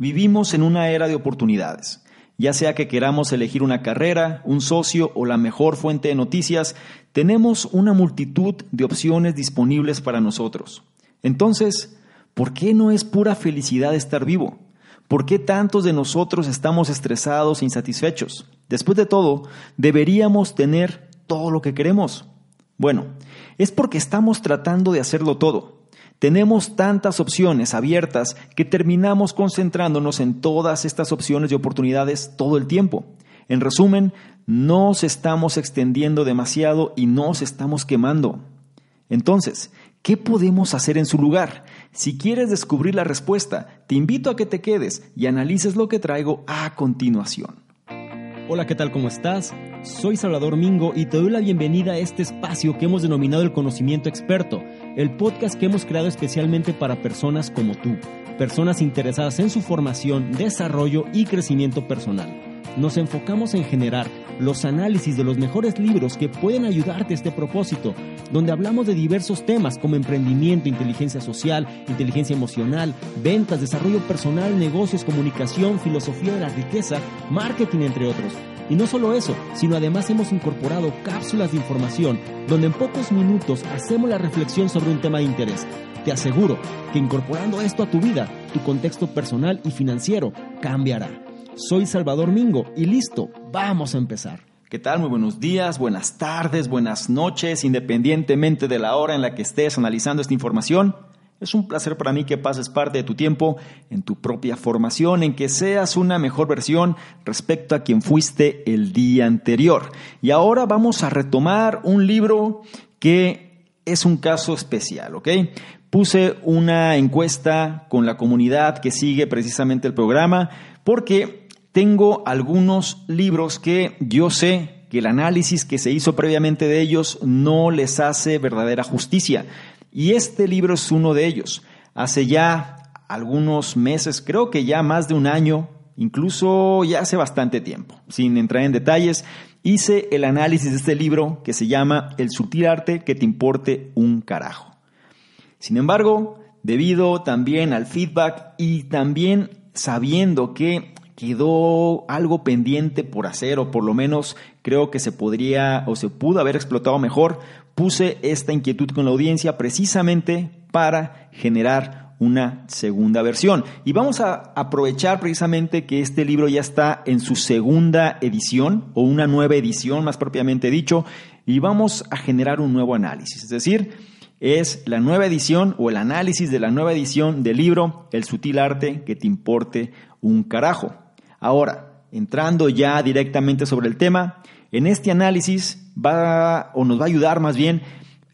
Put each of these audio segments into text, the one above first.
Vivimos en una era de oportunidades. Ya sea que queramos elegir una carrera, un socio o la mejor fuente de noticias, tenemos una multitud de opciones disponibles para nosotros. Entonces, ¿por qué no es pura felicidad estar vivo? ¿Por qué tantos de nosotros estamos estresados e insatisfechos? Después de todo, deberíamos tener todo lo que queremos. Bueno, es porque estamos tratando de hacerlo todo. Tenemos tantas opciones abiertas que terminamos concentrándonos en todas estas opciones y oportunidades todo el tiempo. En resumen, nos estamos extendiendo demasiado y nos estamos quemando. Entonces, ¿qué podemos hacer en su lugar? Si quieres descubrir la respuesta, te invito a que te quedes y analices lo que traigo a continuación. Hola, ¿qué tal? ¿Cómo estás? Soy Salvador Mingo y te doy la bienvenida a este espacio que hemos denominado el conocimiento experto, el podcast que hemos creado especialmente para personas como tú, personas interesadas en su formación, desarrollo y crecimiento personal. Nos enfocamos en generar los análisis de los mejores libros que pueden ayudarte a este propósito, donde hablamos de diversos temas como emprendimiento, inteligencia social, inteligencia emocional, ventas, desarrollo personal, negocios, comunicación, filosofía de la riqueza, marketing, entre otros. Y no solo eso, sino además hemos incorporado cápsulas de información donde en pocos minutos hacemos la reflexión sobre un tema de interés. Te aseguro que incorporando esto a tu vida, tu contexto personal y financiero cambiará. Soy Salvador Mingo y listo, vamos a empezar. ¿Qué tal? Muy buenos días, buenas tardes, buenas noches, independientemente de la hora en la que estés analizando esta información. Es un placer para mí que pases parte de tu tiempo en tu propia formación, en que seas una mejor versión respecto a quien fuiste el día anterior. Y ahora vamos a retomar un libro que es un caso especial, ¿ok? Puse una encuesta con la comunidad que sigue precisamente el programa porque tengo algunos libros que yo sé que el análisis que se hizo previamente de ellos no les hace verdadera justicia. Y este libro es uno de ellos. Hace ya algunos meses, creo que ya más de un año, incluso ya hace bastante tiempo, sin entrar en detalles, hice el análisis de este libro que se llama El sutil arte que te importe un carajo. Sin embargo, debido también al feedback y también sabiendo que quedó algo pendiente por hacer o por lo menos creo que se podría o se pudo haber explotado mejor, puse esta inquietud con la audiencia precisamente para generar una segunda versión. Y vamos a aprovechar precisamente que este libro ya está en su segunda edición o una nueva edición más propiamente dicho y vamos a generar un nuevo análisis. Es decir, es la nueva edición o el análisis de la nueva edición del libro El sutil arte que te importe un carajo. Ahora, entrando ya directamente sobre el tema, en este análisis va o nos va a ayudar más bien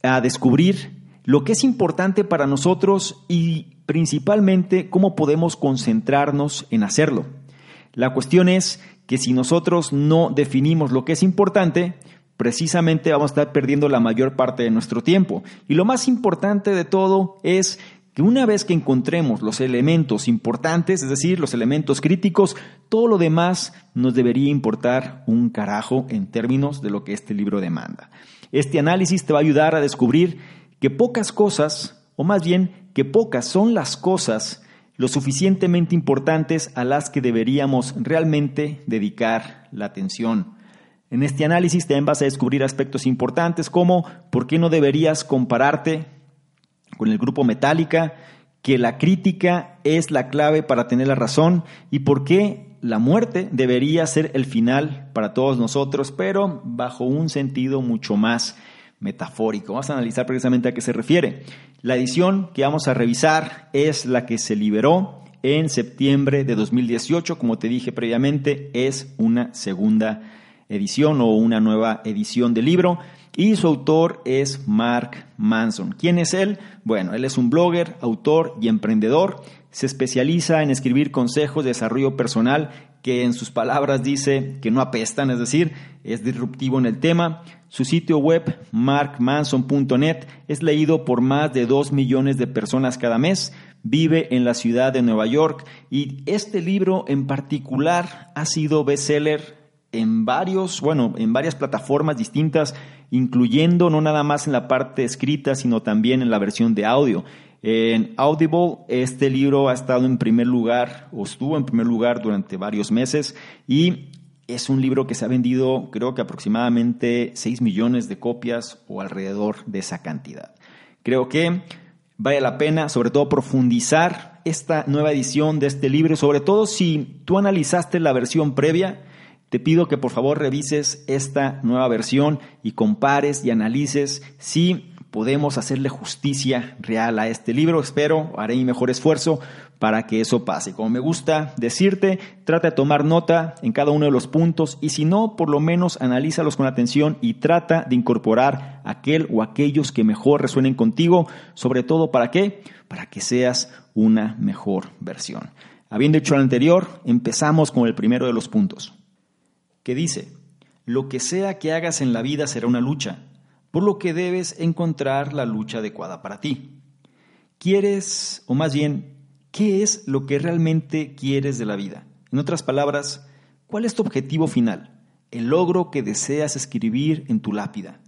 a descubrir lo que es importante para nosotros y principalmente cómo podemos concentrarnos en hacerlo. La cuestión es que si nosotros no definimos lo que es importante, precisamente vamos a estar perdiendo la mayor parte de nuestro tiempo. Y lo más importante de todo es que una vez que encontremos los elementos importantes, es decir, los elementos críticos, todo lo demás nos debería importar un carajo en términos de lo que este libro demanda. Este análisis te va a ayudar a descubrir que pocas cosas, o más bien que pocas son las cosas lo suficientemente importantes a las que deberíamos realmente dedicar la atención. En este análisis también vas a descubrir aspectos importantes como por qué no deberías compararte con el grupo Metallica, que la crítica es la clave para tener la razón y por qué la muerte debería ser el final para todos nosotros, pero bajo un sentido mucho más metafórico. Vamos a analizar precisamente a qué se refiere. La edición que vamos a revisar es la que se liberó en septiembre de 2018. Como te dije previamente, es una segunda edición o una nueva edición del libro y su autor es Mark Manson. ¿Quién es él? Bueno, él es un blogger, autor y emprendedor. Se especializa en escribir consejos de desarrollo personal que en sus palabras dice que no apestan, es decir, es disruptivo en el tema. Su sitio web, markmanson.net, es leído por más de 2 millones de personas cada mes. Vive en la ciudad de Nueva York y este libro en particular ha sido bestseller en varios, bueno, en varias plataformas distintas, incluyendo no nada más en la parte escrita, sino también en la versión de audio. En Audible, este libro ha estado en primer lugar, o estuvo en primer lugar durante varios meses, y es un libro que se ha vendido creo que aproximadamente 6 millones de copias o alrededor de esa cantidad. Creo que vale la pena, sobre todo, profundizar esta nueva edición de este libro, sobre todo si tú analizaste la versión previa. Te pido que por favor revises esta nueva versión y compares y analices si podemos hacerle justicia real a este libro. Espero, haré mi mejor esfuerzo para que eso pase. Como me gusta decirte, trata de tomar nota en cada uno de los puntos y si no, por lo menos analízalos con atención y trata de incorporar aquel o aquellos que mejor resuenen contigo, sobre todo para qué? Para que seas una mejor versión. Habiendo hecho lo anterior, empezamos con el primero de los puntos, que dice, lo que sea que hagas en la vida será una lucha por lo que debes encontrar la lucha adecuada para ti. ¿Quieres, o más bien, qué es lo que realmente quieres de la vida? En otras palabras, ¿cuál es tu objetivo final? El logro que deseas escribir en tu lápida.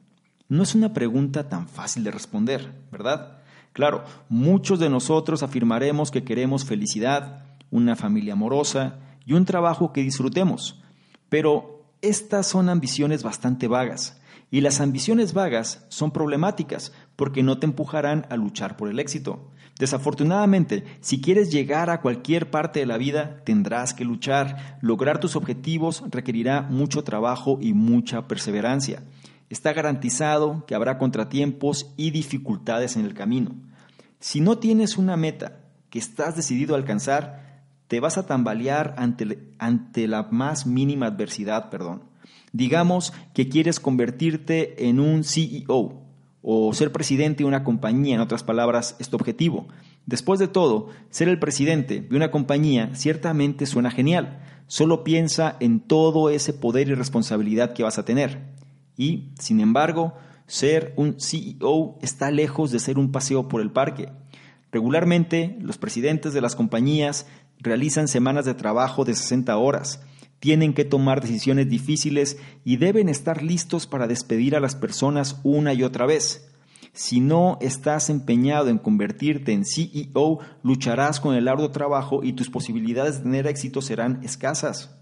No es una pregunta tan fácil de responder, ¿verdad? Claro, muchos de nosotros afirmaremos que queremos felicidad, una familia amorosa y un trabajo que disfrutemos, pero estas son ambiciones bastante vagas y las ambiciones vagas son problemáticas porque no te empujarán a luchar por el éxito. Desafortunadamente, si quieres llegar a cualquier parte de la vida, tendrás que luchar. Lograr tus objetivos requerirá mucho trabajo y mucha perseverancia. Está garantizado que habrá contratiempos y dificultades en el camino. Si no tienes una meta que estás decidido a alcanzar, te vas a tambalear ante, ante la más mínima adversidad, perdón. Digamos que quieres convertirte en un CEO o ser presidente de una compañía, en otras palabras, es tu objetivo. Después de todo, ser el presidente de una compañía ciertamente suena genial. Solo piensa en todo ese poder y responsabilidad que vas a tener. Y, sin embargo, ser un CEO está lejos de ser un paseo por el parque. Regularmente, los presidentes de las compañías realizan semanas de trabajo de 60 horas, tienen que tomar decisiones difíciles y deben estar listos para despedir a las personas una y otra vez. Si no estás empeñado en convertirte en CEO, lucharás con el arduo trabajo y tus posibilidades de tener éxito serán escasas.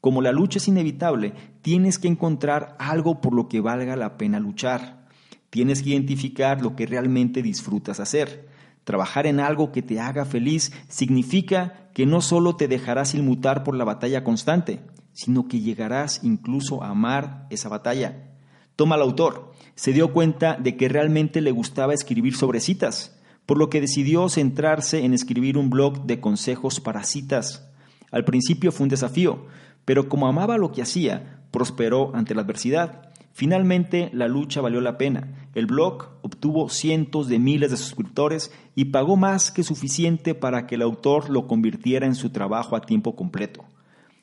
Como la lucha es inevitable, tienes que encontrar algo por lo que valga la pena luchar. Tienes que identificar lo que realmente disfrutas hacer. Trabajar en algo que te haga feliz significa que no solo te dejarás inmutar por la batalla constante, sino que llegarás incluso a amar esa batalla. Toma al autor. Se dio cuenta de que realmente le gustaba escribir sobre citas, por lo que decidió centrarse en escribir un blog de consejos para citas. Al principio fue un desafío, pero como amaba lo que hacía, prosperó ante la adversidad. Finalmente, la lucha valió la pena. El blog obtuvo cientos de miles de suscriptores y pagó más que suficiente para que el autor lo convirtiera en su trabajo a tiempo completo.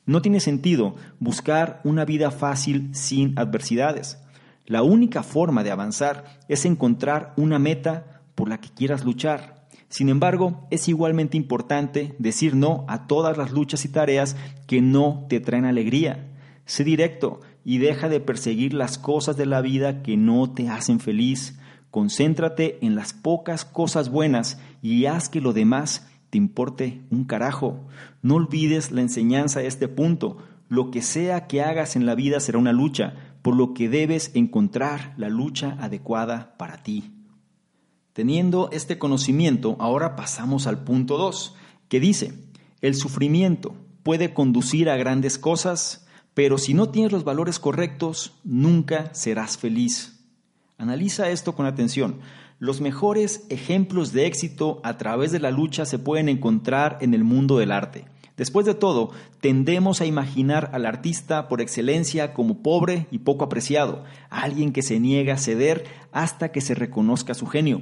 No tiene sentido buscar una vida fácil sin adversidades. La única forma de avanzar es encontrar una meta por la que quieras luchar. Sin embargo, es igualmente importante decir no a todas las luchas y tareas que no te traen alegría. Sé directo, y deja de perseguir las cosas de la vida que no te hacen feliz. Concéntrate en las pocas cosas buenas y haz que lo demás te importe un carajo. No olvides la enseñanza de este punto. Lo que sea que hagas en la vida será una lucha, por lo que debes encontrar la lucha adecuada para ti. Teniendo este conocimiento, ahora pasamos al punto 2, que dice, el sufrimiento puede conducir a grandes cosas, pero si no tienes los valores correctos, nunca serás feliz. Analiza esto con atención. Los mejores ejemplos de éxito a través de la lucha se pueden encontrar en el mundo del arte. Después de todo, tendemos a imaginar al artista por excelencia como pobre y poco apreciado, alguien que se niega a ceder hasta que se reconozca su genio.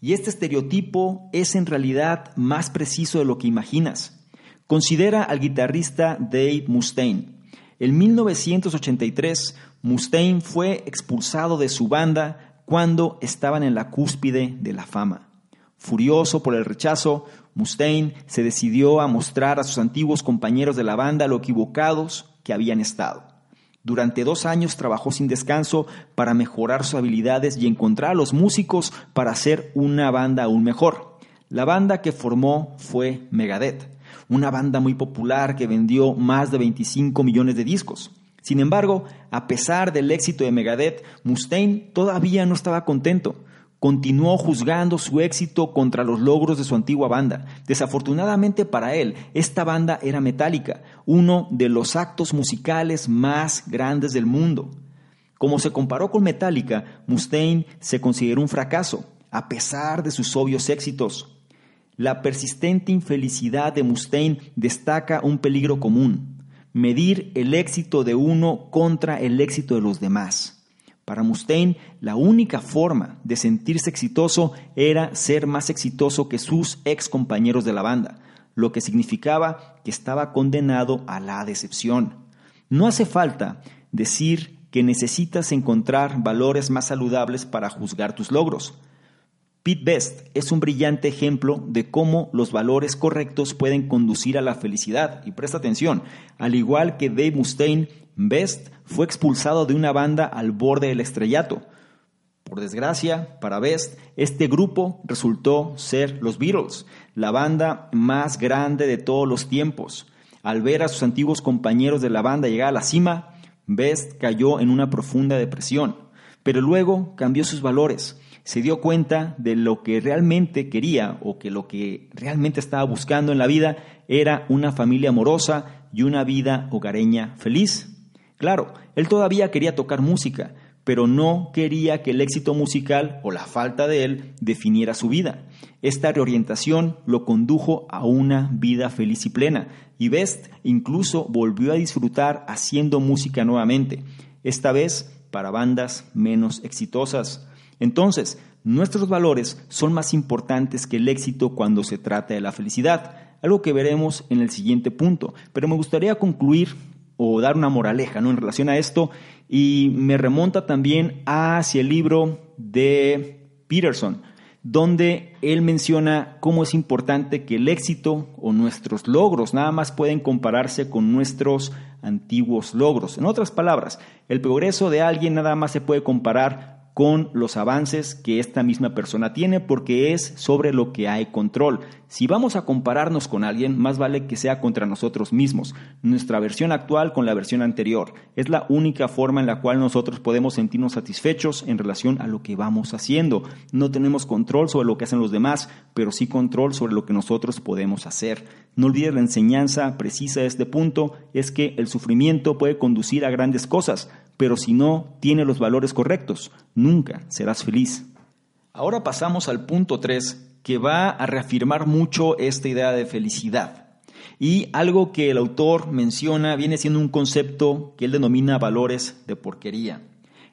Y este estereotipo es en realidad más preciso de lo que imaginas. Considera al guitarrista Dave Mustaine. En 1983, Mustaine fue expulsado de su banda cuando estaban en la cúspide de la fama. Furioso por el rechazo, Mustaine se decidió a mostrar a sus antiguos compañeros de la banda lo equivocados que habían estado. Durante dos años trabajó sin descanso para mejorar sus habilidades y encontrar a los músicos para hacer una banda aún mejor. La banda que formó fue Megadeth, una banda muy popular que vendió más de 25 millones de discos. Sin embargo, a pesar del éxito de Megadeth, Mustaine todavía no estaba contento. Continuó juzgando su éxito contra los logros de su antigua banda. Desafortunadamente para él, esta banda era metálica, uno de los actos musicales más grandes del mundo. Como se comparó con Metallica, Mustaine se consideró un fracaso, a pesar de sus obvios éxitos. La persistente infelicidad de Mustaine destaca un peligro común, medir el éxito de uno contra el éxito de los demás. Para Mustaine, la única forma de sentirse exitoso era ser más exitoso que sus ex compañeros de la banda, lo que significaba que estaba condenado a la decepción. No hace falta decir que necesitas encontrar valores más saludables para juzgar tus logros. Pete Best es un brillante ejemplo de cómo los valores correctos pueden conducir a la felicidad. Y presta atención, al igual que Dave Mustaine, Best fue expulsado de una banda al borde del estrellato. Por desgracia, para Best, este grupo resultó ser los Beatles, la banda más grande de todos los tiempos. Al ver a sus antiguos compañeros de la banda llegar a la cima, Best cayó en una profunda depresión, pero luego cambió sus valores se dio cuenta de lo que realmente quería o que lo que realmente estaba buscando en la vida era una familia amorosa y una vida hogareña feliz. Claro, él todavía quería tocar música, pero no quería que el éxito musical o la falta de él definiera su vida. Esta reorientación lo condujo a una vida feliz y plena, y Best incluso volvió a disfrutar haciendo música nuevamente, esta vez para bandas menos exitosas. Entonces, nuestros valores son más importantes que el éxito cuando se trata de la felicidad, algo que veremos en el siguiente punto. Pero me gustaría concluir o dar una moraleja ¿no? en relación a esto y me remonta también hacia el libro de Peterson, donde él menciona cómo es importante que el éxito o nuestros logros nada más pueden compararse con nuestros antiguos logros. En otras palabras, el progreso de alguien nada más se puede comparar con los avances que esta misma persona tiene porque es sobre lo que hay control. Si vamos a compararnos con alguien, más vale que sea contra nosotros mismos, nuestra versión actual con la versión anterior. Es la única forma en la cual nosotros podemos sentirnos satisfechos en relación a lo que vamos haciendo. No tenemos control sobre lo que hacen los demás, pero sí control sobre lo que nosotros podemos hacer. No olvides la enseñanza precisa de este punto, es que el sufrimiento puede conducir a grandes cosas, pero si no tiene los valores correctos, nunca serás feliz. Ahora pasamos al punto 3, que va a reafirmar mucho esta idea de felicidad. Y algo que el autor menciona viene siendo un concepto que él denomina valores de porquería.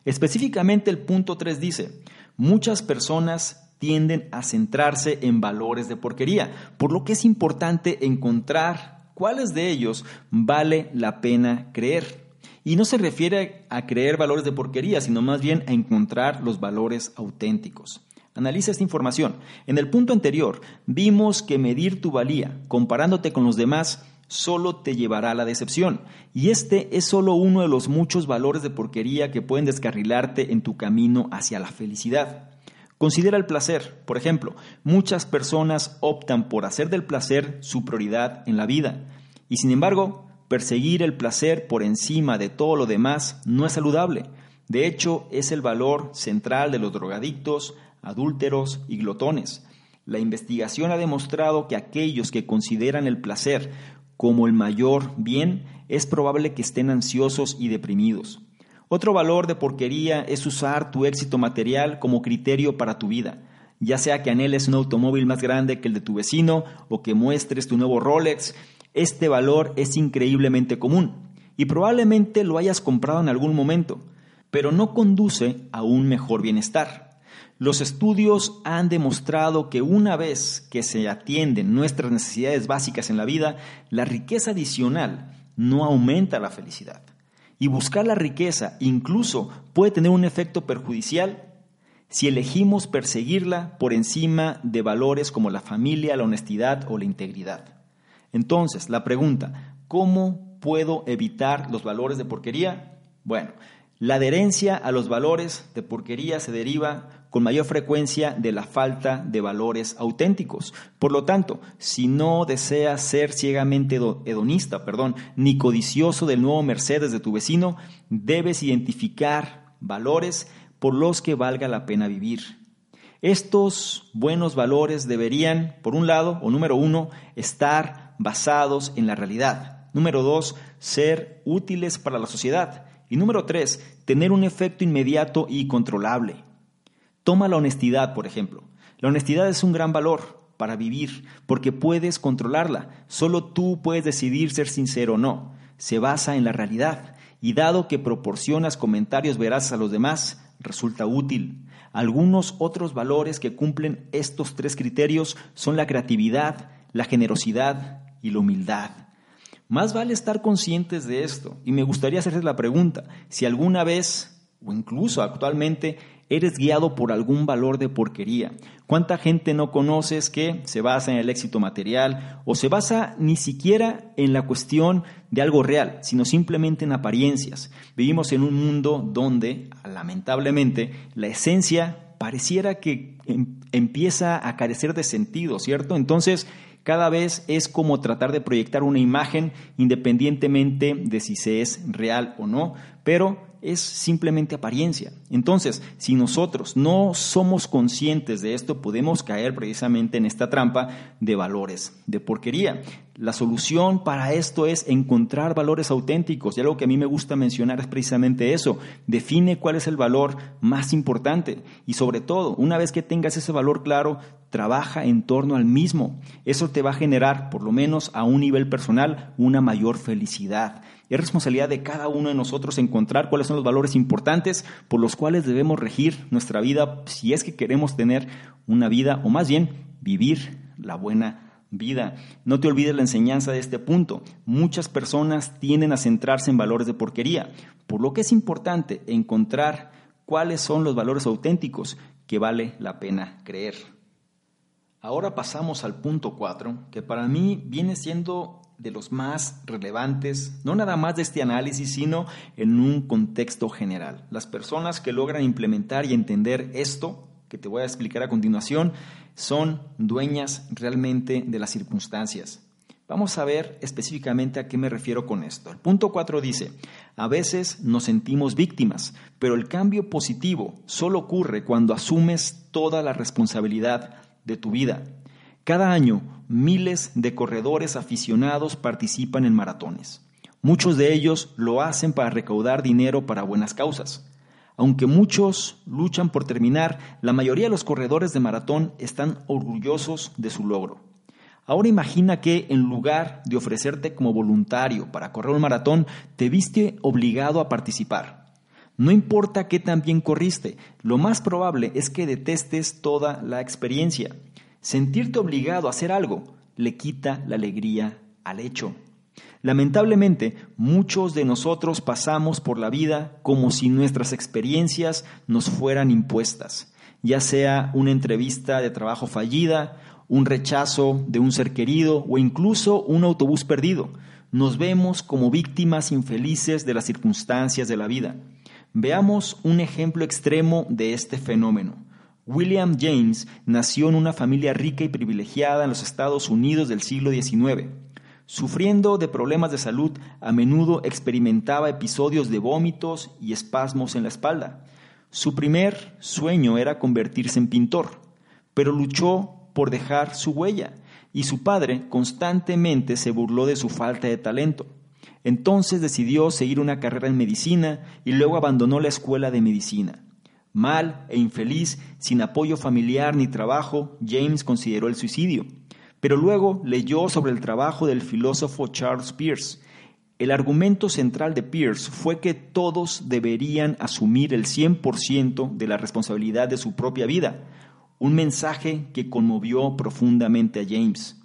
Específicamente el punto 3 dice, muchas personas tienden a centrarse en valores de porquería, por lo que es importante encontrar cuáles de ellos vale la pena creer. Y no se refiere a creer valores de porquería, sino más bien a encontrar los valores auténticos. Analiza esta información. En el punto anterior vimos que medir tu valía comparándote con los demás solo te llevará a la decepción. Y este es solo uno de los muchos valores de porquería que pueden descarrilarte en tu camino hacia la felicidad. Considera el placer. Por ejemplo, muchas personas optan por hacer del placer su prioridad en la vida. Y sin embargo, Perseguir el placer por encima de todo lo demás no es saludable. De hecho, es el valor central de los drogadictos, adúlteros y glotones. La investigación ha demostrado que aquellos que consideran el placer como el mayor bien es probable que estén ansiosos y deprimidos. Otro valor de porquería es usar tu éxito material como criterio para tu vida, ya sea que anheles un automóvil más grande que el de tu vecino o que muestres tu nuevo Rolex este valor es increíblemente común y probablemente lo hayas comprado en algún momento, pero no conduce a un mejor bienestar. Los estudios han demostrado que una vez que se atienden nuestras necesidades básicas en la vida, la riqueza adicional no aumenta la felicidad. Y buscar la riqueza incluso puede tener un efecto perjudicial si elegimos perseguirla por encima de valores como la familia, la honestidad o la integridad. Entonces, la pregunta, ¿cómo puedo evitar los valores de porquería? Bueno, la adherencia a los valores de porquería se deriva con mayor frecuencia de la falta de valores auténticos. Por lo tanto, si no deseas ser ciegamente hedonista, perdón, ni codicioso del nuevo Mercedes de tu vecino, debes identificar valores por los que valga la pena vivir. Estos buenos valores deberían, por un lado, o número uno, estar basados en la realidad. Número dos, ser útiles para la sociedad. Y número tres, tener un efecto inmediato y controlable. Toma la honestidad, por ejemplo. La honestidad es un gran valor para vivir porque puedes controlarla. Solo tú puedes decidir ser sincero o no. Se basa en la realidad y dado que proporcionas comentarios veraces a los demás, resulta útil. Algunos otros valores que cumplen estos tres criterios son la creatividad, la generosidad y la humildad. Más vale estar conscientes de esto y me gustaría hacerles la pregunta, si alguna vez o incluso actualmente eres guiado por algún valor de porquería. ¿Cuánta gente no conoces que se basa en el éxito material o se basa ni siquiera en la cuestión de algo real, sino simplemente en apariencias? Vivimos en un mundo donde, lamentablemente, la esencia pareciera que em, empieza a carecer de sentido, ¿cierto? Entonces, cada vez es como tratar de proyectar una imagen independientemente de si se es real o no, pero es simplemente apariencia. Entonces, si nosotros no somos conscientes de esto, podemos caer precisamente en esta trampa de valores de porquería. La solución para esto es encontrar valores auténticos. Y algo que a mí me gusta mencionar es precisamente eso. Define cuál es el valor más importante. Y sobre todo, una vez que tengas ese valor claro, trabaja en torno al mismo. Eso te va a generar, por lo menos a un nivel personal, una mayor felicidad. Es responsabilidad de cada uno de nosotros encontrar cuáles son los valores importantes por los cuales debemos regir nuestra vida si es que queremos tener una vida o más bien vivir la buena vida. No te olvides la enseñanza de este punto. Muchas personas tienden a centrarse en valores de porquería, por lo que es importante encontrar cuáles son los valores auténticos que vale la pena creer. Ahora pasamos al punto 4, que para mí viene siendo de los más relevantes, no nada más de este análisis, sino en un contexto general. Las personas que logran implementar y entender esto, que te voy a explicar a continuación, son dueñas realmente de las circunstancias. Vamos a ver específicamente a qué me refiero con esto. El punto 4 dice, a veces nos sentimos víctimas, pero el cambio positivo solo ocurre cuando asumes toda la responsabilidad de tu vida. Cada año, miles de corredores aficionados participan en maratones. Muchos de ellos lo hacen para recaudar dinero para buenas causas. Aunque muchos luchan por terminar, la mayoría de los corredores de maratón están orgullosos de su logro. Ahora imagina que en lugar de ofrecerte como voluntario para correr un maratón, te viste obligado a participar. No importa qué tan bien corriste, lo más probable es que detestes toda la experiencia. Sentirte obligado a hacer algo le quita la alegría al hecho. Lamentablemente, muchos de nosotros pasamos por la vida como si nuestras experiencias nos fueran impuestas, ya sea una entrevista de trabajo fallida, un rechazo de un ser querido o incluso un autobús perdido. Nos vemos como víctimas infelices de las circunstancias de la vida. Veamos un ejemplo extremo de este fenómeno. William James nació en una familia rica y privilegiada en los Estados Unidos del siglo XIX. Sufriendo de problemas de salud, a menudo experimentaba episodios de vómitos y espasmos en la espalda. Su primer sueño era convertirse en pintor, pero luchó por dejar su huella y su padre constantemente se burló de su falta de talento. Entonces decidió seguir una carrera en medicina y luego abandonó la escuela de medicina. Mal e infeliz, sin apoyo familiar ni trabajo, James consideró el suicidio pero luego leyó sobre el trabajo del filósofo Charles Peirce. El argumento central de Peirce fue que todos deberían asumir el 100% de la responsabilidad de su propia vida, un mensaje que conmovió profundamente a James.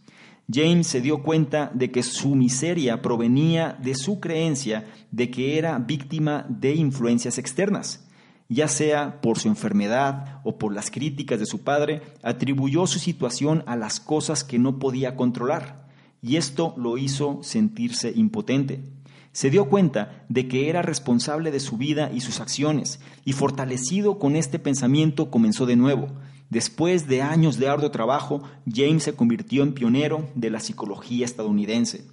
James se dio cuenta de que su miseria provenía de su creencia de que era víctima de influencias externas ya sea por su enfermedad o por las críticas de su padre, atribuyó su situación a las cosas que no podía controlar, y esto lo hizo sentirse impotente. Se dio cuenta de que era responsable de su vida y sus acciones, y fortalecido con este pensamiento comenzó de nuevo. Después de años de arduo trabajo, James se convirtió en pionero de la psicología estadounidense.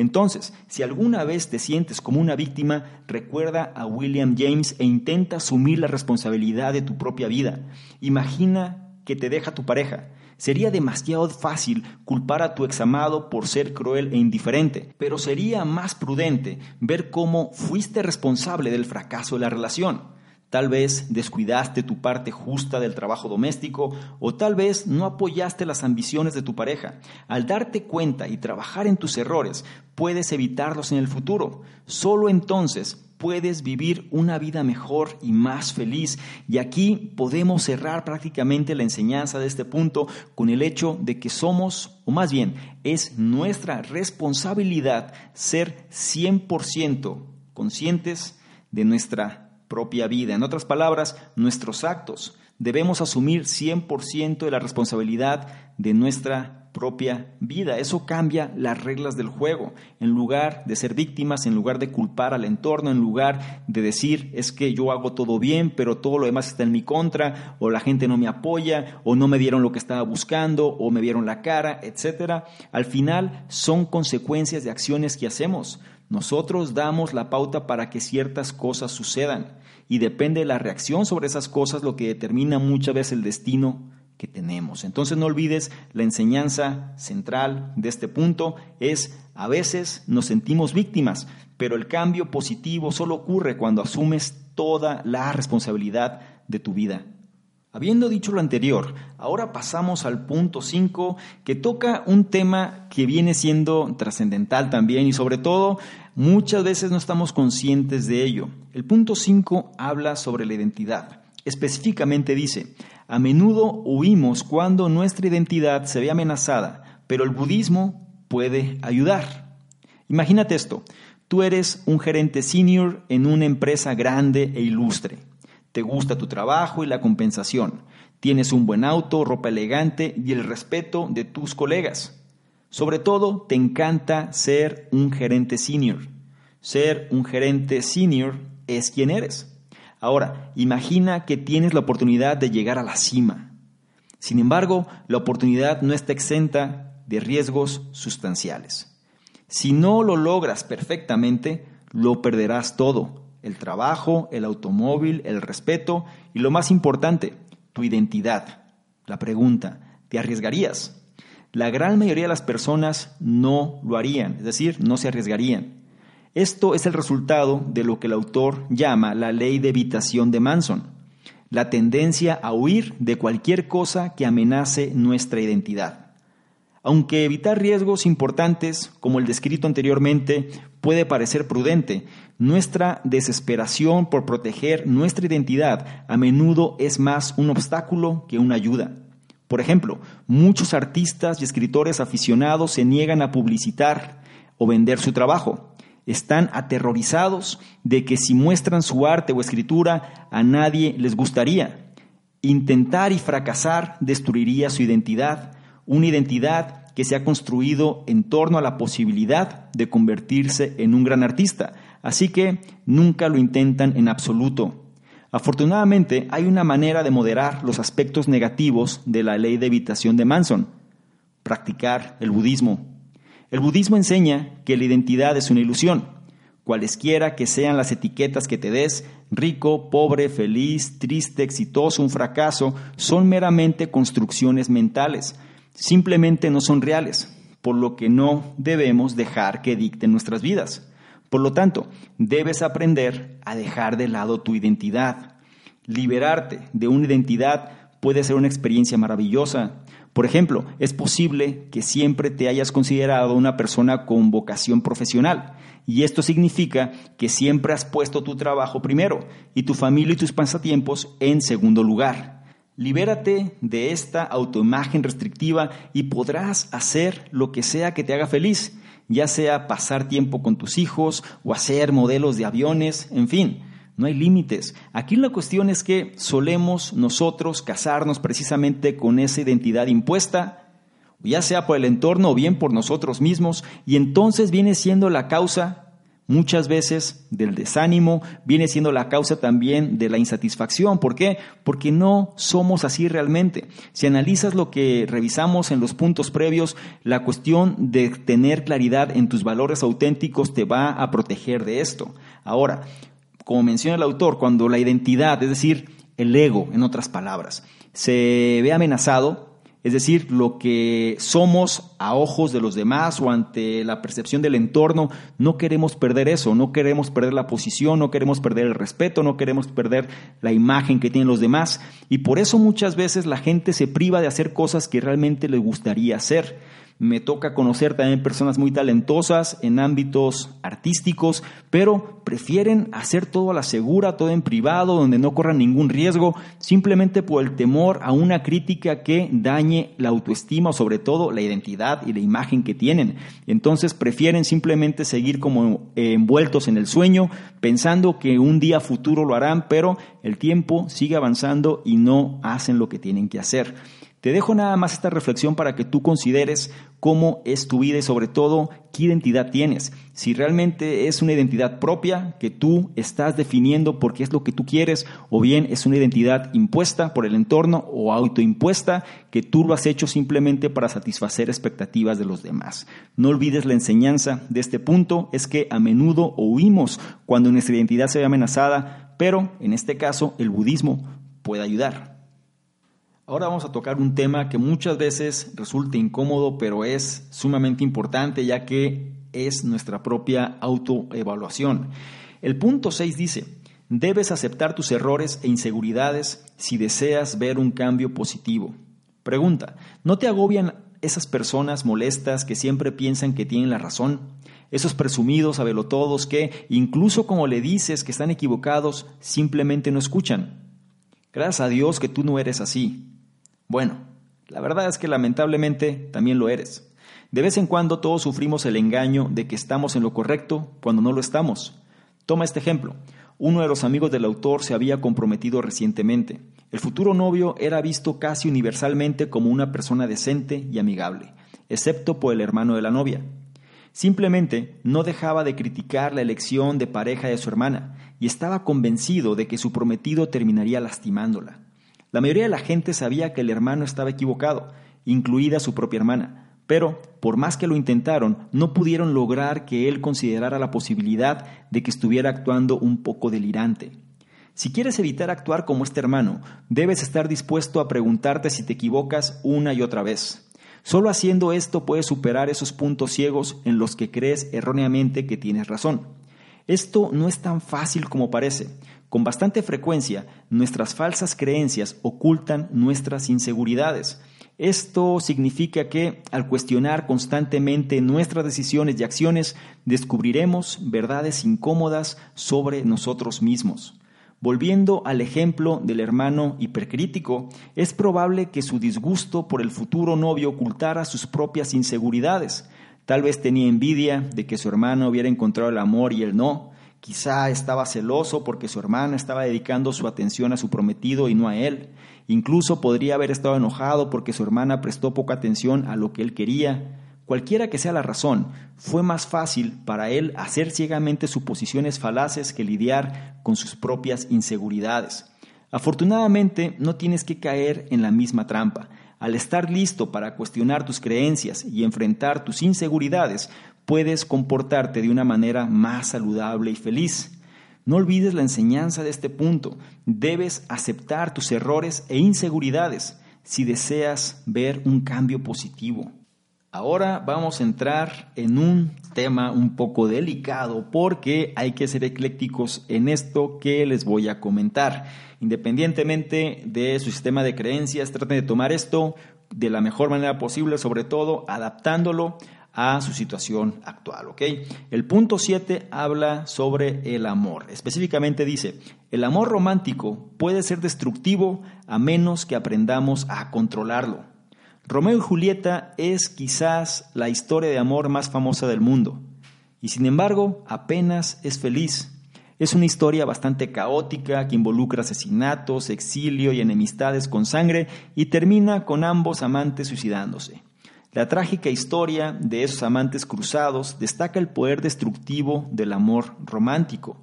Entonces, si alguna vez te sientes como una víctima, recuerda a William James e intenta asumir la responsabilidad de tu propia vida. Imagina que te deja tu pareja Sería demasiado fácil culpar a tu examado por ser cruel e indiferente, pero sería más prudente ver cómo fuiste responsable del fracaso de la relación. Tal vez descuidaste tu parte justa del trabajo doméstico o tal vez no apoyaste las ambiciones de tu pareja. Al darte cuenta y trabajar en tus errores, puedes evitarlos en el futuro. Solo entonces puedes vivir una vida mejor y más feliz. Y aquí podemos cerrar prácticamente la enseñanza de este punto con el hecho de que somos, o más bien, es nuestra responsabilidad ser 100% conscientes de nuestra propia vida. En otras palabras, nuestros actos. Debemos asumir 100% de la responsabilidad de nuestra propia vida. Eso cambia las reglas del juego. En lugar de ser víctimas, en lugar de culpar al entorno, en lugar de decir es que yo hago todo bien, pero todo lo demás está en mi contra, o la gente no me apoya, o no me dieron lo que estaba buscando, o me vieron la cara, etcétera. Al final son consecuencias de acciones que hacemos. Nosotros damos la pauta para que ciertas cosas sucedan y depende de la reacción sobre esas cosas lo que determina muchas veces el destino que tenemos. Entonces no olvides, la enseñanza central de este punto es, a veces nos sentimos víctimas, pero el cambio positivo solo ocurre cuando asumes toda la responsabilidad de tu vida. Habiendo dicho lo anterior, ahora pasamos al punto 5 que toca un tema que viene siendo trascendental también y sobre todo muchas veces no estamos conscientes de ello. El punto 5 habla sobre la identidad. Específicamente dice, a menudo huimos cuando nuestra identidad se ve amenazada, pero el budismo puede ayudar. Imagínate esto, tú eres un gerente senior en una empresa grande e ilustre. Te gusta tu trabajo y la compensación. Tienes un buen auto, ropa elegante y el respeto de tus colegas. Sobre todo, te encanta ser un gerente senior. Ser un gerente senior es quien eres. Ahora, imagina que tienes la oportunidad de llegar a la cima. Sin embargo, la oportunidad no está exenta de riesgos sustanciales. Si no lo logras perfectamente, lo perderás todo. El trabajo, el automóvil, el respeto y lo más importante, tu identidad. La pregunta, ¿te arriesgarías? La gran mayoría de las personas no lo harían, es decir, no se arriesgarían. Esto es el resultado de lo que el autor llama la ley de evitación de Manson, la tendencia a huir de cualquier cosa que amenace nuestra identidad. Aunque evitar riesgos importantes, como el descrito anteriormente, puede parecer prudente, nuestra desesperación por proteger nuestra identidad a menudo es más un obstáculo que una ayuda. Por ejemplo, muchos artistas y escritores aficionados se niegan a publicitar o vender su trabajo están aterrorizados de que si muestran su arte o escritura a nadie les gustaría. Intentar y fracasar destruiría su identidad, una identidad que se ha construido en torno a la posibilidad de convertirse en un gran artista, así que nunca lo intentan en absoluto. Afortunadamente hay una manera de moderar los aspectos negativos de la ley de evitación de Manson, practicar el budismo. El budismo enseña que la identidad es una ilusión. Cualesquiera que sean las etiquetas que te des, rico, pobre, feliz, triste, exitoso, un fracaso, son meramente construcciones mentales. Simplemente no son reales, por lo que no debemos dejar que dicten nuestras vidas. Por lo tanto, debes aprender a dejar de lado tu identidad. Liberarte de una identidad puede ser una experiencia maravillosa, por ejemplo, es posible que siempre te hayas considerado una persona con vocación profesional y esto significa que siempre has puesto tu trabajo primero y tu familia y tus pasatiempos en segundo lugar. Libérate de esta autoimagen restrictiva y podrás hacer lo que sea que te haga feliz, ya sea pasar tiempo con tus hijos o hacer modelos de aviones, en fin no hay límites. Aquí la cuestión es que solemos nosotros casarnos precisamente con esa identidad impuesta, ya sea por el entorno o bien por nosotros mismos, y entonces viene siendo la causa Muchas veces del desánimo viene siendo la causa también de la insatisfacción. ¿Por qué? Porque no somos así realmente. Si analizas lo que revisamos en los puntos previos, la cuestión de tener claridad en tus valores auténticos te va a proteger de esto. Ahora, como menciona el autor, cuando la identidad, es decir, el ego, en otras palabras, se ve amenazado, es decir, lo que somos a ojos de los demás o ante la percepción del entorno, no queremos perder eso, no queremos perder la posición, no queremos perder el respeto, no queremos perder la imagen que tienen los demás. Y por eso muchas veces la gente se priva de hacer cosas que realmente le gustaría hacer. Me toca conocer también personas muy talentosas en ámbitos artísticos, pero prefieren hacer todo a la segura, todo en privado, donde no corran ningún riesgo, simplemente por el temor a una crítica que dañe la autoestima o sobre todo la identidad y la imagen que tienen. Entonces prefieren simplemente seguir como envueltos en el sueño, pensando que un día futuro lo harán, pero el tiempo sigue avanzando y no hacen lo que tienen que hacer. Te dejo nada más esta reflexión para que tú consideres cómo es tu vida y sobre todo qué identidad tienes. Si realmente es una identidad propia que tú estás definiendo porque es lo que tú quieres o bien es una identidad impuesta por el entorno o autoimpuesta que tú lo has hecho simplemente para satisfacer expectativas de los demás. No olvides la enseñanza de este punto, es que a menudo huimos cuando nuestra identidad se ve amenazada, pero en este caso el budismo puede ayudar. Ahora vamos a tocar un tema que muchas veces resulta incómodo, pero es sumamente importante ya que es nuestra propia autoevaluación. El punto 6 dice, debes aceptar tus errores e inseguridades si deseas ver un cambio positivo. Pregunta, ¿no te agobian esas personas molestas que siempre piensan que tienen la razón? Esos presumidos sabelotodos que, incluso como le dices que están equivocados, simplemente no escuchan. Gracias a Dios que tú no eres así. Bueno, la verdad es que lamentablemente también lo eres. De vez en cuando todos sufrimos el engaño de que estamos en lo correcto cuando no lo estamos. Toma este ejemplo. Uno de los amigos del autor se había comprometido recientemente. El futuro novio era visto casi universalmente como una persona decente y amigable, excepto por el hermano de la novia. Simplemente no dejaba de criticar la elección de pareja de su hermana y estaba convencido de que su prometido terminaría lastimándola. La mayoría de la gente sabía que el hermano estaba equivocado, incluida su propia hermana, pero por más que lo intentaron, no pudieron lograr que él considerara la posibilidad de que estuviera actuando un poco delirante. Si quieres evitar actuar como este hermano, debes estar dispuesto a preguntarte si te equivocas una y otra vez. Solo haciendo esto puedes superar esos puntos ciegos en los que crees erróneamente que tienes razón. Esto no es tan fácil como parece. Con bastante frecuencia, nuestras falsas creencias ocultan nuestras inseguridades. Esto significa que al cuestionar constantemente nuestras decisiones y acciones, descubriremos verdades incómodas sobre nosotros mismos. Volviendo al ejemplo del hermano hipercrítico, es probable que su disgusto por el futuro novio ocultara sus propias inseguridades. Tal vez tenía envidia de que su hermano hubiera encontrado el amor y él no. Quizá estaba celoso porque su hermana estaba dedicando su atención a su prometido y no a él. Incluso podría haber estado enojado porque su hermana prestó poca atención a lo que él quería. Cualquiera que sea la razón, fue más fácil para él hacer ciegamente suposiciones falaces que lidiar con sus propias inseguridades. Afortunadamente, no tienes que caer en la misma trampa. Al estar listo para cuestionar tus creencias y enfrentar tus inseguridades, puedes comportarte de una manera más saludable y feliz. No olvides la enseñanza de este punto. Debes aceptar tus errores e inseguridades si deseas ver un cambio positivo. Ahora vamos a entrar en un tema un poco delicado porque hay que ser eclécticos en esto que les voy a comentar. Independientemente de su sistema de creencias, traten de tomar esto de la mejor manera posible, sobre todo adaptándolo a su situación actual. ¿ok? El punto 7 habla sobre el amor. Específicamente dice, el amor romántico puede ser destructivo a menos que aprendamos a controlarlo. Romeo y Julieta es quizás la historia de amor más famosa del mundo, y sin embargo apenas es feliz. Es una historia bastante caótica que involucra asesinatos, exilio y enemistades con sangre y termina con ambos amantes suicidándose. La trágica historia de esos amantes cruzados destaca el poder destructivo del amor romántico.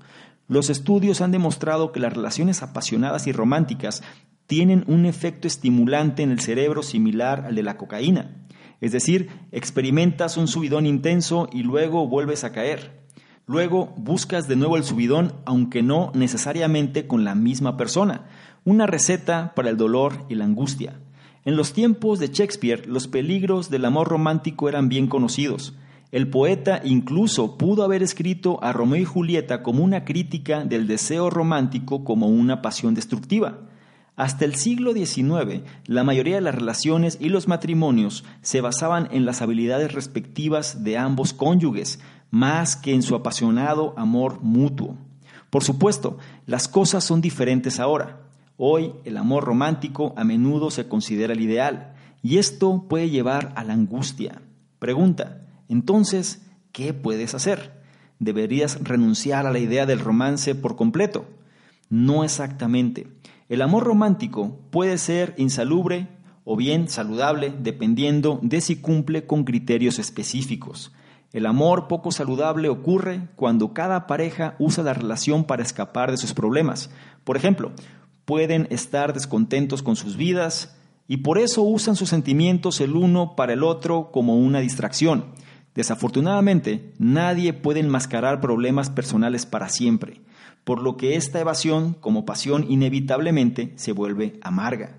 Los estudios han demostrado que las relaciones apasionadas y románticas tienen un efecto estimulante en el cerebro similar al de la cocaína. Es decir, experimentas un subidón intenso y luego vuelves a caer. Luego buscas de nuevo el subidón, aunque no necesariamente con la misma persona. Una receta para el dolor y la angustia. En los tiempos de Shakespeare, los peligros del amor romántico eran bien conocidos. El poeta incluso pudo haber escrito a Romeo y Julieta como una crítica del deseo romántico como una pasión destructiva. Hasta el siglo XIX, la mayoría de las relaciones y los matrimonios se basaban en las habilidades respectivas de ambos cónyuges, más que en su apasionado amor mutuo. Por supuesto, las cosas son diferentes ahora. Hoy el amor romántico a menudo se considera el ideal y esto puede llevar a la angustia. Pregunta, entonces, ¿qué puedes hacer? ¿Deberías renunciar a la idea del romance por completo? No exactamente. El amor romántico puede ser insalubre o bien saludable dependiendo de si cumple con criterios específicos. El amor poco saludable ocurre cuando cada pareja usa la relación para escapar de sus problemas. Por ejemplo, pueden estar descontentos con sus vidas y por eso usan sus sentimientos el uno para el otro como una distracción. Desafortunadamente, nadie puede enmascarar problemas personales para siempre, por lo que esta evasión como pasión inevitablemente se vuelve amarga.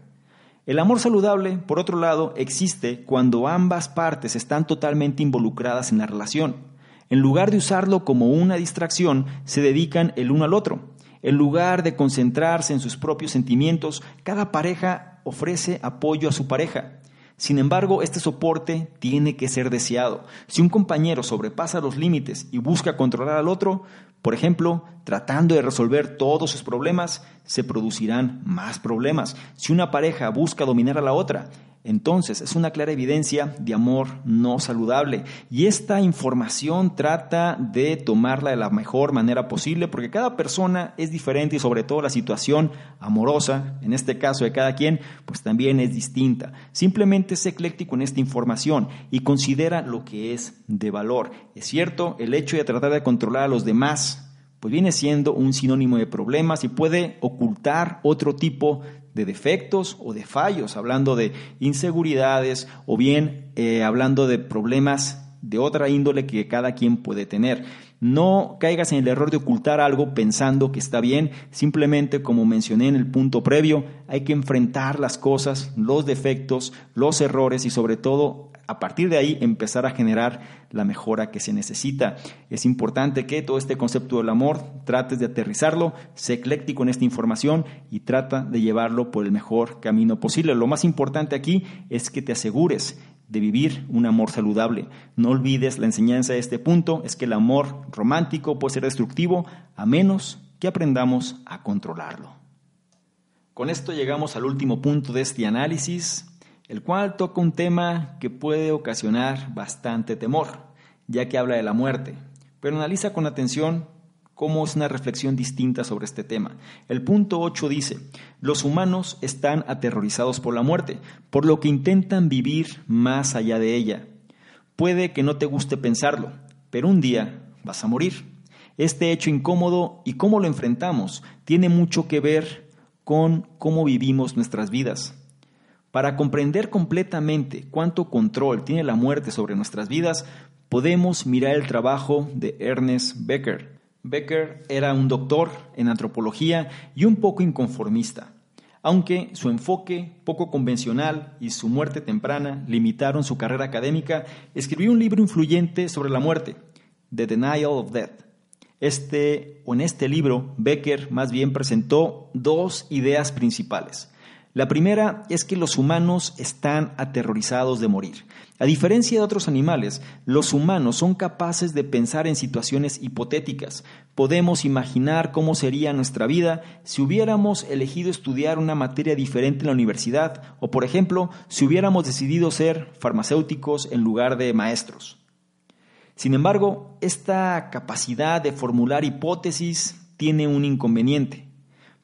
El amor saludable, por otro lado, existe cuando ambas partes están totalmente involucradas en la relación. En lugar de usarlo como una distracción, se dedican el uno al otro. En lugar de concentrarse en sus propios sentimientos, cada pareja ofrece apoyo a su pareja. Sin embargo, este soporte tiene que ser deseado. Si un compañero sobrepasa los límites y busca controlar al otro, por ejemplo, tratando de resolver todos sus problemas, se producirán más problemas. Si una pareja busca dominar a la otra, entonces es una clara evidencia de amor no saludable. Y esta información trata de tomarla de la mejor manera posible porque cada persona es diferente y sobre todo la situación amorosa, en este caso de cada quien, pues también es distinta. Simplemente sé ecléctico en esta información y considera lo que es de valor. Es cierto, el hecho de tratar de controlar a los demás pues viene siendo un sinónimo de problemas y puede ocultar otro tipo de defectos o de fallos, hablando de inseguridades o bien eh, hablando de problemas de otra índole que cada quien puede tener. No caigas en el error de ocultar algo pensando que está bien, simplemente como mencioné en el punto previo, hay que enfrentar las cosas, los defectos, los errores y sobre todo a partir de ahí empezar a generar la mejora que se necesita. Es importante que todo este concepto del amor trates de aterrizarlo, sé ecléctico en esta información y trata de llevarlo por el mejor camino posible. Lo más importante aquí es que te asegures de vivir un amor saludable. No olvides la enseñanza de este punto, es que el amor romántico puede ser destructivo a menos que aprendamos a controlarlo. Con esto llegamos al último punto de este análisis, el cual toca un tema que puede ocasionar bastante temor, ya que habla de la muerte, pero analiza con atención cómo es una reflexión distinta sobre este tema. El punto 8 dice, los humanos están aterrorizados por la muerte, por lo que intentan vivir más allá de ella. Puede que no te guste pensarlo, pero un día vas a morir. Este hecho incómodo y cómo lo enfrentamos tiene mucho que ver con cómo vivimos nuestras vidas. Para comprender completamente cuánto control tiene la muerte sobre nuestras vidas, podemos mirar el trabajo de Ernest Becker. Becker era un doctor en antropología y un poco inconformista, aunque su enfoque poco convencional y su muerte temprana limitaron su carrera académica, escribió un libro influyente sobre la muerte, The Denial of Death. Este, en este libro, Becker más bien presentó dos ideas principales. La primera es que los humanos están aterrorizados de morir. A diferencia de otros animales, los humanos son capaces de pensar en situaciones hipotéticas. Podemos imaginar cómo sería nuestra vida si hubiéramos elegido estudiar una materia diferente en la universidad o, por ejemplo, si hubiéramos decidido ser farmacéuticos en lugar de maestros. Sin embargo, esta capacidad de formular hipótesis tiene un inconveniente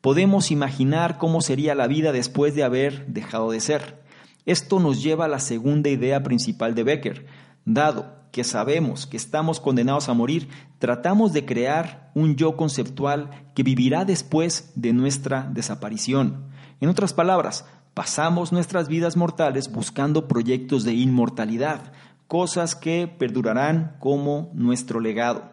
podemos imaginar cómo sería la vida después de haber dejado de ser. Esto nos lleva a la segunda idea principal de Becker. Dado que sabemos que estamos condenados a morir, tratamos de crear un yo conceptual que vivirá después de nuestra desaparición. En otras palabras, pasamos nuestras vidas mortales buscando proyectos de inmortalidad, cosas que perdurarán como nuestro legado.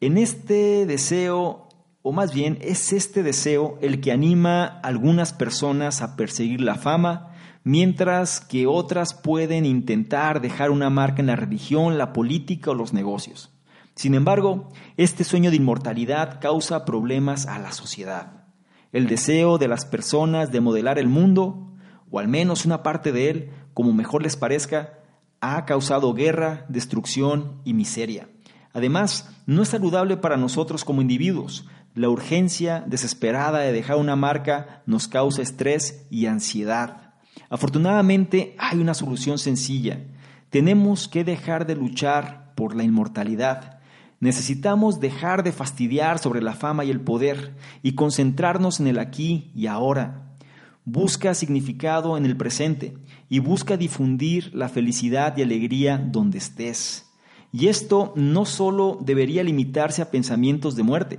En este deseo, o más bien es este deseo el que anima a algunas personas a perseguir la fama, mientras que otras pueden intentar dejar una marca en la religión, la política o los negocios. Sin embargo, este sueño de inmortalidad causa problemas a la sociedad. El deseo de las personas de modelar el mundo, o al menos una parte de él, como mejor les parezca, ha causado guerra, destrucción y miseria. Además, no es saludable para nosotros como individuos. La urgencia desesperada de dejar una marca nos causa estrés y ansiedad. Afortunadamente hay una solución sencilla. Tenemos que dejar de luchar por la inmortalidad. Necesitamos dejar de fastidiar sobre la fama y el poder y concentrarnos en el aquí y ahora. Busca significado en el presente y busca difundir la felicidad y alegría donde estés. Y esto no solo debería limitarse a pensamientos de muerte.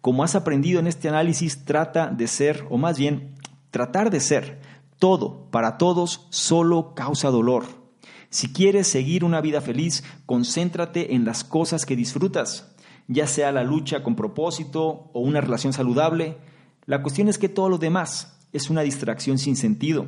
Como has aprendido en este análisis, trata de ser, o más bien, tratar de ser todo, para todos, solo causa dolor. Si quieres seguir una vida feliz, concéntrate en las cosas que disfrutas, ya sea la lucha con propósito o una relación saludable. La cuestión es que todo lo demás es una distracción sin sentido.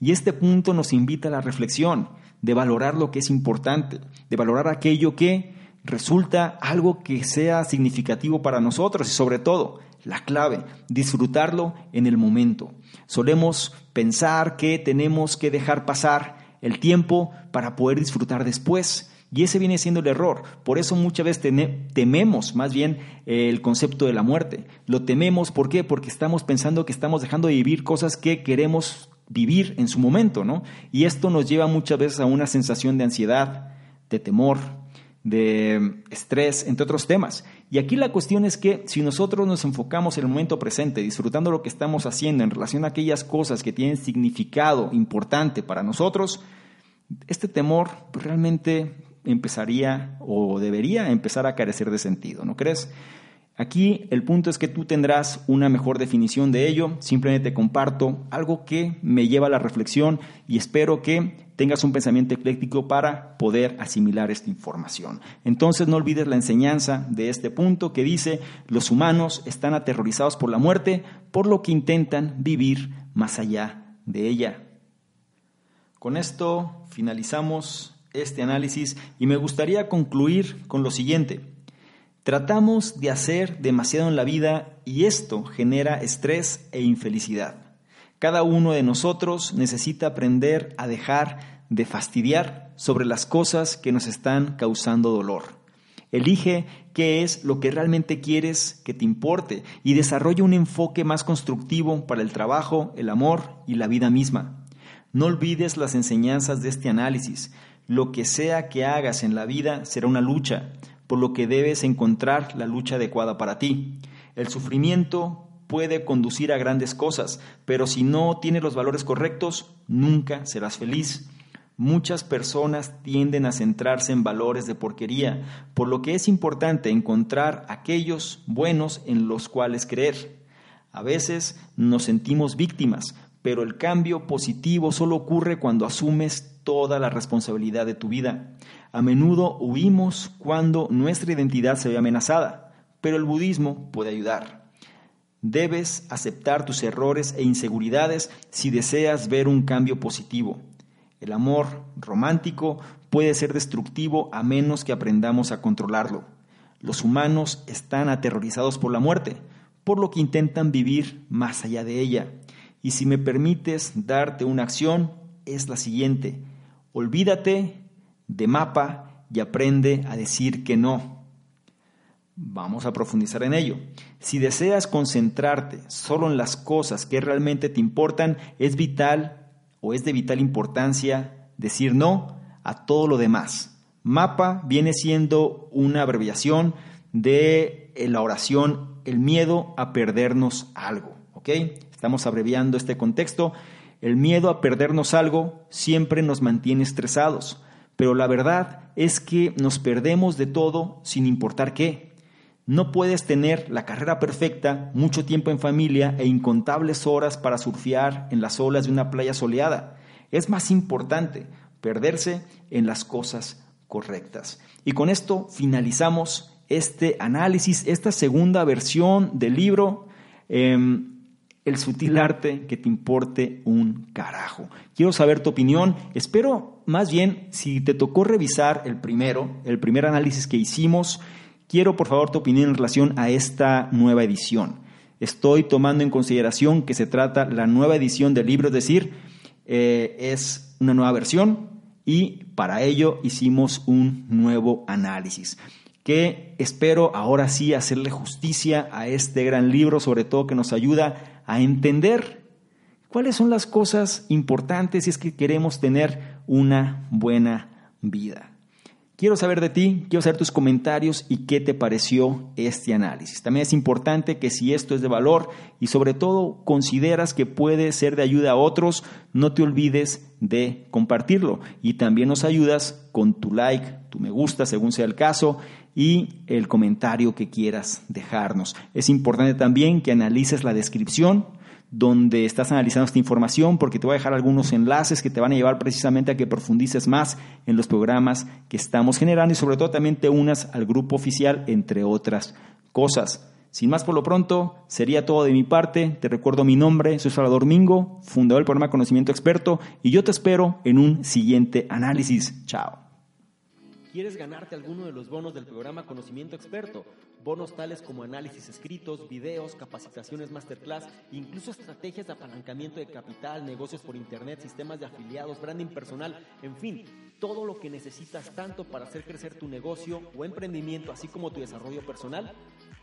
Y este punto nos invita a la reflexión, de valorar lo que es importante, de valorar aquello que resulta algo que sea significativo para nosotros y sobre todo, la clave, disfrutarlo en el momento. Solemos pensar que tenemos que dejar pasar el tiempo para poder disfrutar después. Y ese viene siendo el error. Por eso muchas veces tememos más bien el concepto de la muerte. Lo tememos, ¿por qué? Porque estamos pensando que estamos dejando de vivir cosas que queremos vivir en su momento, ¿no? Y esto nos lleva muchas veces a una sensación de ansiedad, de temor, de estrés, entre otros temas. Y aquí la cuestión es que si nosotros nos enfocamos en el momento presente, disfrutando lo que estamos haciendo en relación a aquellas cosas que tienen significado importante para nosotros, este temor pues, realmente empezaría o debería empezar a carecer de sentido, ¿no crees? Aquí el punto es que tú tendrás una mejor definición de ello. Simplemente comparto algo que me lleva a la reflexión y espero que tengas un pensamiento ecléctico para poder asimilar esta información. Entonces no olvides la enseñanza de este punto que dice, los humanos están aterrorizados por la muerte, por lo que intentan vivir más allá de ella. Con esto finalizamos este análisis y me gustaría concluir con lo siguiente. Tratamos de hacer demasiado en la vida y esto genera estrés e infelicidad. Cada uno de nosotros necesita aprender a dejar de fastidiar sobre las cosas que nos están causando dolor. Elige qué es lo que realmente quieres que te importe y desarrolla un enfoque más constructivo para el trabajo, el amor y la vida misma. No olvides las enseñanzas de este análisis. Lo que sea que hagas en la vida será una lucha, por lo que debes encontrar la lucha adecuada para ti. El sufrimiento puede conducir a grandes cosas, pero si no tienes los valores correctos, nunca serás feliz. Muchas personas tienden a centrarse en valores de porquería, por lo que es importante encontrar aquellos buenos en los cuales creer. A veces nos sentimos víctimas, pero el cambio positivo solo ocurre cuando asumes toda la responsabilidad de tu vida. A menudo huimos cuando nuestra identidad se ve amenazada, pero el budismo puede ayudar. Debes aceptar tus errores e inseguridades si deseas ver un cambio positivo. El amor romántico puede ser destructivo a menos que aprendamos a controlarlo. Los humanos están aterrorizados por la muerte, por lo que intentan vivir más allá de ella. Y si me permites darte una acción, es la siguiente. Olvídate de mapa y aprende a decir que no. Vamos a profundizar en ello. Si deseas concentrarte solo en las cosas que realmente te importan, es vital o es de vital importancia decir no a todo lo demás. Mapa viene siendo una abreviación de la oración el miedo a perdernos algo. ¿ok? Estamos abreviando este contexto El miedo a perdernos algo siempre nos mantiene estresados, pero la verdad es que nos perdemos de todo sin importar qué. No puedes tener la carrera perfecta, mucho tiempo en familia e incontables horas para surfear en las olas de una playa soleada. Es más importante perderse en las cosas correctas. Y con esto finalizamos este análisis, esta segunda versión del libro. Em, el sutil arte que te importe un carajo. Quiero saber tu opinión. Espero, más bien, si te tocó revisar el primero, el primer análisis que hicimos, quiero por favor tu opinión en relación a esta nueva edición. Estoy tomando en consideración que se trata la nueva edición del libro, es decir, eh, es una nueva versión y para ello hicimos un nuevo análisis que espero ahora sí hacerle justicia a este gran libro, sobre todo que nos ayuda a entender cuáles son las cosas importantes si es que queremos tener una buena vida. Quiero saber de ti, quiero saber tus comentarios y qué te pareció este análisis. También es importante que si esto es de valor y sobre todo consideras que puede ser de ayuda a otros, no te olvides de compartirlo. Y también nos ayudas con tu like, tu me gusta, según sea el caso, y el comentario que quieras dejarnos. Es importante también que analices la descripción donde estás analizando esta información porque te voy a dejar algunos enlaces que te van a llevar precisamente a que profundices más en los programas que estamos generando y sobre todo también te unas al grupo oficial, entre otras cosas. Sin más por lo pronto, sería todo de mi parte. Te recuerdo mi nombre, soy Salvador Mingo, fundador del programa Conocimiento Experto y yo te espero en un siguiente análisis. Chao. ¿Quieres ganarte alguno de los bonos del programa Conocimiento Experto? Bonos tales como análisis escritos, videos, capacitaciones masterclass, incluso estrategias de apalancamiento de capital, negocios por internet, sistemas de afiliados, branding personal, en fin, todo lo que necesitas tanto para hacer crecer tu negocio o emprendimiento, así como tu desarrollo personal.